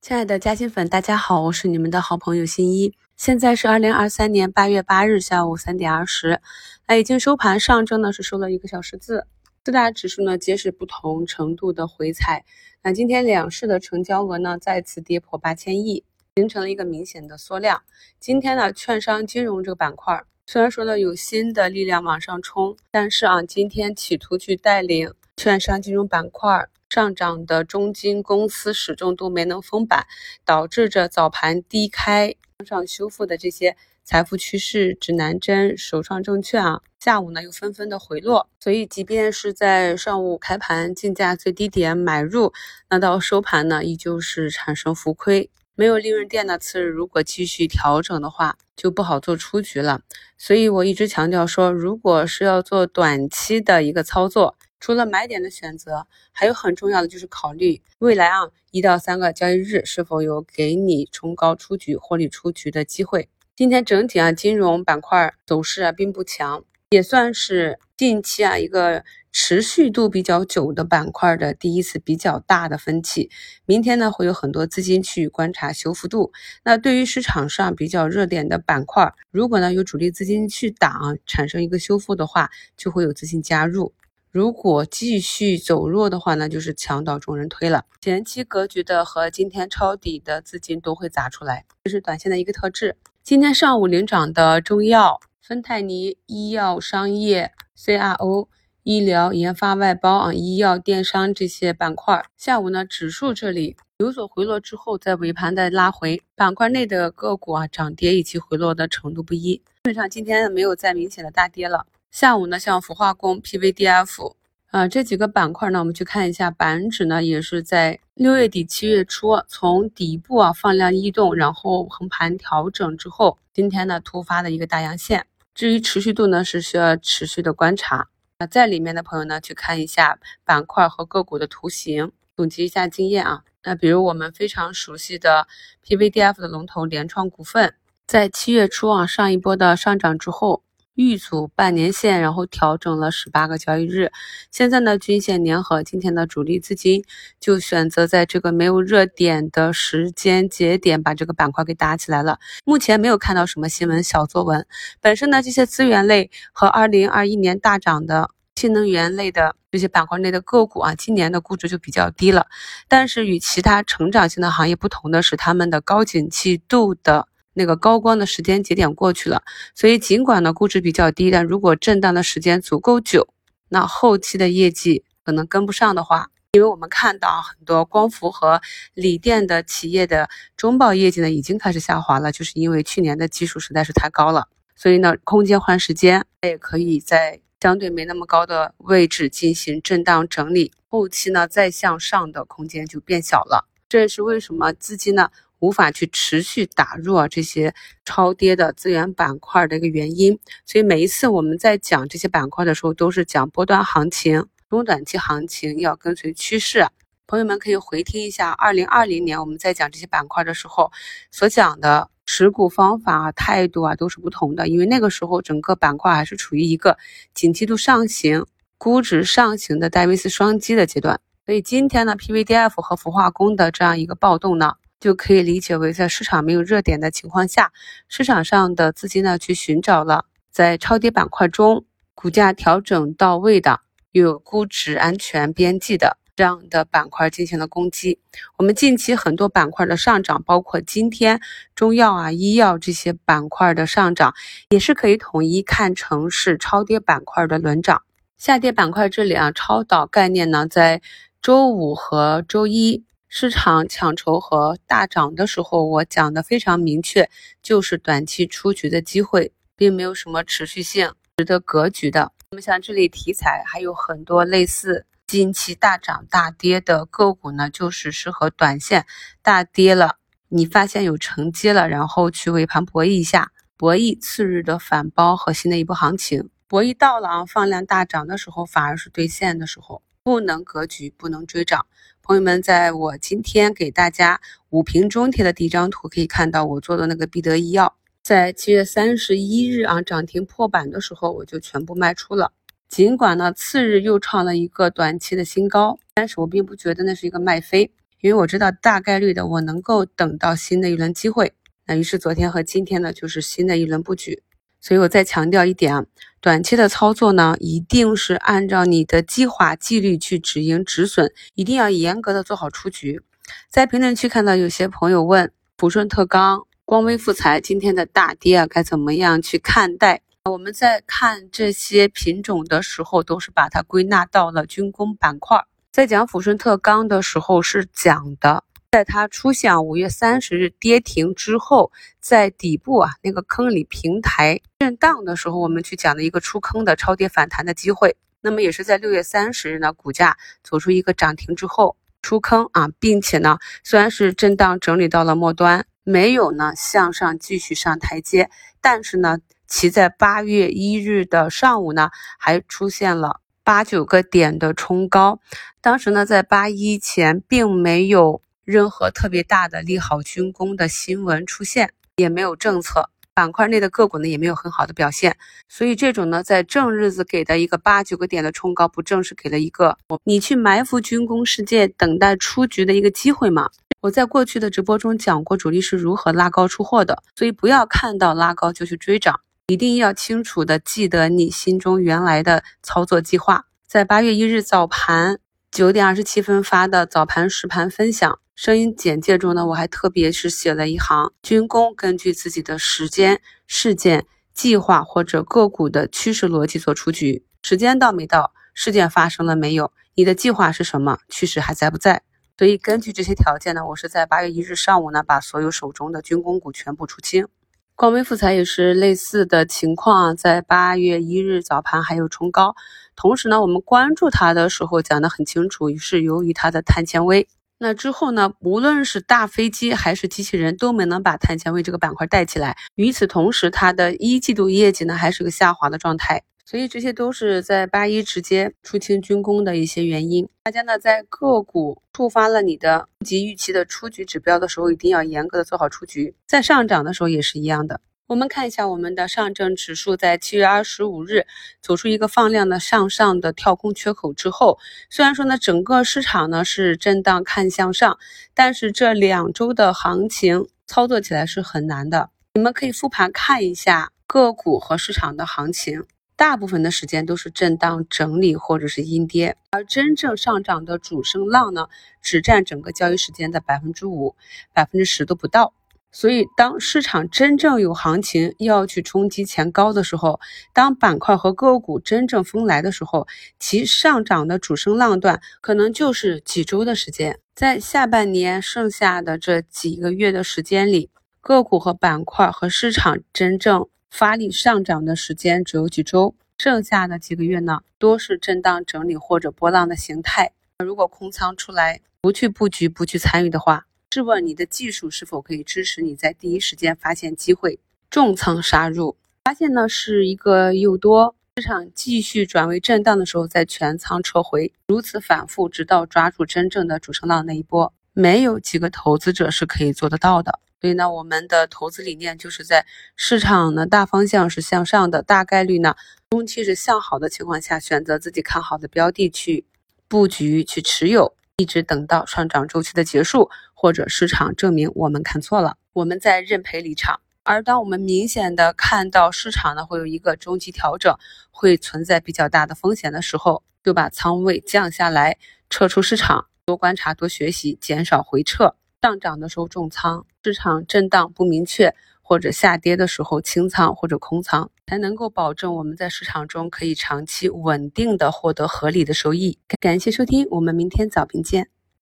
亲爱的嘉兴粉，大家好，我是你们的好朋友新一。现在是二零二三年八月八日下午三点二十，那已经收盘，上证呢是收了一个小十字，四大指数呢皆是不同程度的回踩。那今天两市的成交额呢再次跌破八千亿，形成了一个明显的缩量。今天呢，券商金融这个板块虽然说呢有新的力量往上冲，但是啊，今天企图去带领券商金融板块。上涨的中金公司始终都没能封板，导致着早盘低开向上修复的这些财富趋势、指南针、首创证券啊，下午呢又纷纷的回落。所以，即便是在上午开盘竞价最低点买入，那到收盘呢依旧是产生浮亏。没有利润垫的次日，如果继续调整的话，就不好做出局了。所以我一直强调说，如果是要做短期的一个操作。除了买点的选择，还有很重要的就是考虑未来啊一到三个交易日是否有给你冲高出局、获利出局的机会。今天整体啊金融板块走势啊并不强，也算是近期啊一个持续度比较久的板块的第一次比较大的分歧。明天呢会有很多资金去观察修复度。那对于市场上比较热点的板块，如果呢有主力资金去挡，产生一个修复的话，就会有资金加入。如果继续走弱的话，那就是墙倒众人推了。前期格局的和今天抄底的资金都会砸出来，这是短线的一个特质。今天上午领涨的中药、芬太尼、医药、商业、CRO、医疗、研发、外包啊、医药、电商这些板块，下午呢指数这里有所回落之后，在尾盘的拉回，板块内的个股啊涨跌以及回落的程度不一，基本上今天没有再明显的大跌了。下午呢，像氟化工、PVDF 啊这几个板块呢，我们去看一下，板指呢也是在六月底七月初从底部啊放量异动，然后横盘调整之后，今天呢突发的一个大阳线。至于持续度呢，是需要持续的观察。那在里面的朋友呢，去看一下板块和个股的图形，总结一下经验啊。那比如我们非常熟悉的 PVDF 的龙头联创股份，在七月初啊上一波的上涨之后。预阻半年线，然后调整了十八个交易日。现在呢，均线粘合，今天的主力资金就选择在这个没有热点的时间节点，把这个板块给打起来了。目前没有看到什么新闻小作文。本身呢，这些资源类和二零二一年大涨的新能源类的这些板块内的个股啊，今年的估值就比较低了。但是与其他成长性的行业不同的是，他们的高景气度的。那个高光的时间节点过去了，所以尽管呢估值比较低，但如果震荡的时间足够久，那后期的业绩可能跟不上的话，因为我们看到很多光伏和锂电的企业的中报业绩呢已经开始下滑了，就是因为去年的基数实在是太高了，所以呢空间换时间，它也可以在相对没那么高的位置进行震荡整理，后期呢再向上的空间就变小了，这也是为什么资金呢？无法去持续打入啊这些超跌的资源板块的一个原因，所以每一次我们在讲这些板块的时候，都是讲波段行情、中短期行情要跟随趋势。朋友们可以回听一下，二零二零年我们在讲这些板块的时候所讲的持股方法、态度啊都是不同的，因为那个时候整个板块还是处于一个景气度上行、估值上行的戴维斯双击的阶段。所以今天呢，PVDF 和氟化工的这样一个暴动呢。就可以理解为，在市场没有热点的情况下，市场上的资金呢去寻找了在超跌板块中股价调整到位的、又有估值安全边际的这样的板块进行了攻击。我们近期很多板块的上涨，包括今天中药啊、医药这些板块的上涨，也是可以统一看成是超跌板块的轮涨。下跌板块这里啊，超导概念呢，在周五和周一。市场抢筹和大涨的时候，我讲的非常明确，就是短期出局的机会，并没有什么持续性、值得格局的。那么像这类题材还有很多类似近期大涨大跌的个股呢，就是适合短线大跌了，你发现有承接了，然后去尾盘博弈一下，博弈次日的反包和新的一波行情。博弈到了啊，放量大涨的时候，反而是兑现的时候，不能格局，不能追涨。朋友们，在我今天给大家五评中贴的第一张图，可以看到我做的那个必得医药，在七月三十一日啊涨停破板的时候，我就全部卖出了。尽管呢次日又创了一个短期的新高，但是我并不觉得那是一个卖飞，因为我知道大概率的我能够等到新的一轮机会。那于是昨天和今天呢，就是新的一轮布局。所以我再强调一点啊，短期的操作呢，一定是按照你的计划纪律去止盈止损，一定要严格的做好出局。在评论区看到有些朋友问抚顺特钢、光威复材今天的大跌啊，该怎么样去看待？我们在看这些品种的时候，都是把它归纳到了军工板块。在讲抚顺特钢的时候，是讲的。在它出现五月三十日跌停之后，在底部啊那个坑里平台震荡的时候，我们去讲的一个出坑的超跌反弹的机会。那么也是在六月三十日呢，股价走出一个涨停之后出坑啊，并且呢，虽然是震荡整理到了末端，没有呢向上继续上台阶，但是呢，其在八月一日的上午呢，还出现了八九个点的冲高。当时呢，在八一前并没有。任何特别大的利好军工的新闻出现，也没有政策板块内的个股呢，也没有很好的表现。所以这种呢，在正日子给的一个八九个点的冲高，不正是给了一个你去埋伏军工世界，等待出局的一个机会吗？我在过去的直播中讲过主力是如何拉高出货的，所以不要看到拉高就去追涨，一定要清楚的记得你心中原来的操作计划。在八月一日早盘九点二十七分发的早盘实盘分享。声音简介中呢，我还特别是写了一行：军工根据自己的时间、事件、计划或者个股的趋势逻辑做出局。时间到没到？事件发生了没有？你的计划是什么？趋势还在不在？所以根据这些条件呢，我是在八月一日上午呢，把所有手中的军工股全部出清。光威复材也是类似的情况，在八月一日早盘还有冲高。同时呢，我们关注它的时候讲得很清楚，是由于它的碳纤维。那之后呢？无论是大飞机还是机器人，都没能把碳纤维这个板块带起来。与此同时，它的一季度业绩呢还是个下滑的状态。所以这些都是在八一直接出清军工的一些原因。大家呢在个股触发了你的不及预期的出局指标的时候，一定要严格的做好出局。在上涨的时候也是一样的。我们看一下我们的上证指数，在七月二十五日走出一个放量的向上的跳空缺口之后，虽然说呢整个市场呢是震荡看向上，但是这两周的行情操作起来是很难的。你们可以复盘看一下个股和市场的行情，大部分的时间都是震荡整理或者是阴跌，而真正上涨的主升浪呢，只占整个交易时间的百分之五、百分之十都不到。所以，当市场真正有行情要去冲击前高的时候，当板块和个股真正疯来的时候，其上涨的主升浪段可能就是几周的时间。在下半年剩下的这几个月的时间里，个股和板块和市场真正发力上涨的时间只有几周，剩下的几个月呢，多是震荡整理或者波浪的形态。如果空仓出来不去布局、不去参与的话，试问你的技术是否可以支持你在第一时间发现机会重仓杀入？发现呢是一个诱多，市场继续转为震荡的时候再全仓撤回，如此反复，直到抓住真正的主升浪那一波，没有几个投资者是可以做得到的。所以呢，我们的投资理念就是在市场呢大方向是向上的，大概率呢中期是向好的情况下，选择自己看好的标的去布局去持有。一直等到上涨周期的结束，或者市场证明我们看错了，我们再认赔离场。而当我们明显的看到市场呢会有一个中期调整，会存在比较大的风险的时候，就把仓位降下来，撤出市场，多观察，多学习，减少回撤。上涨的时候重仓，市场震荡不明确或者下跌的时候清仓或者空仓，才能够保证我们在市场中可以长期稳定的获得合理的收益。感谢收听，我们明天早评见。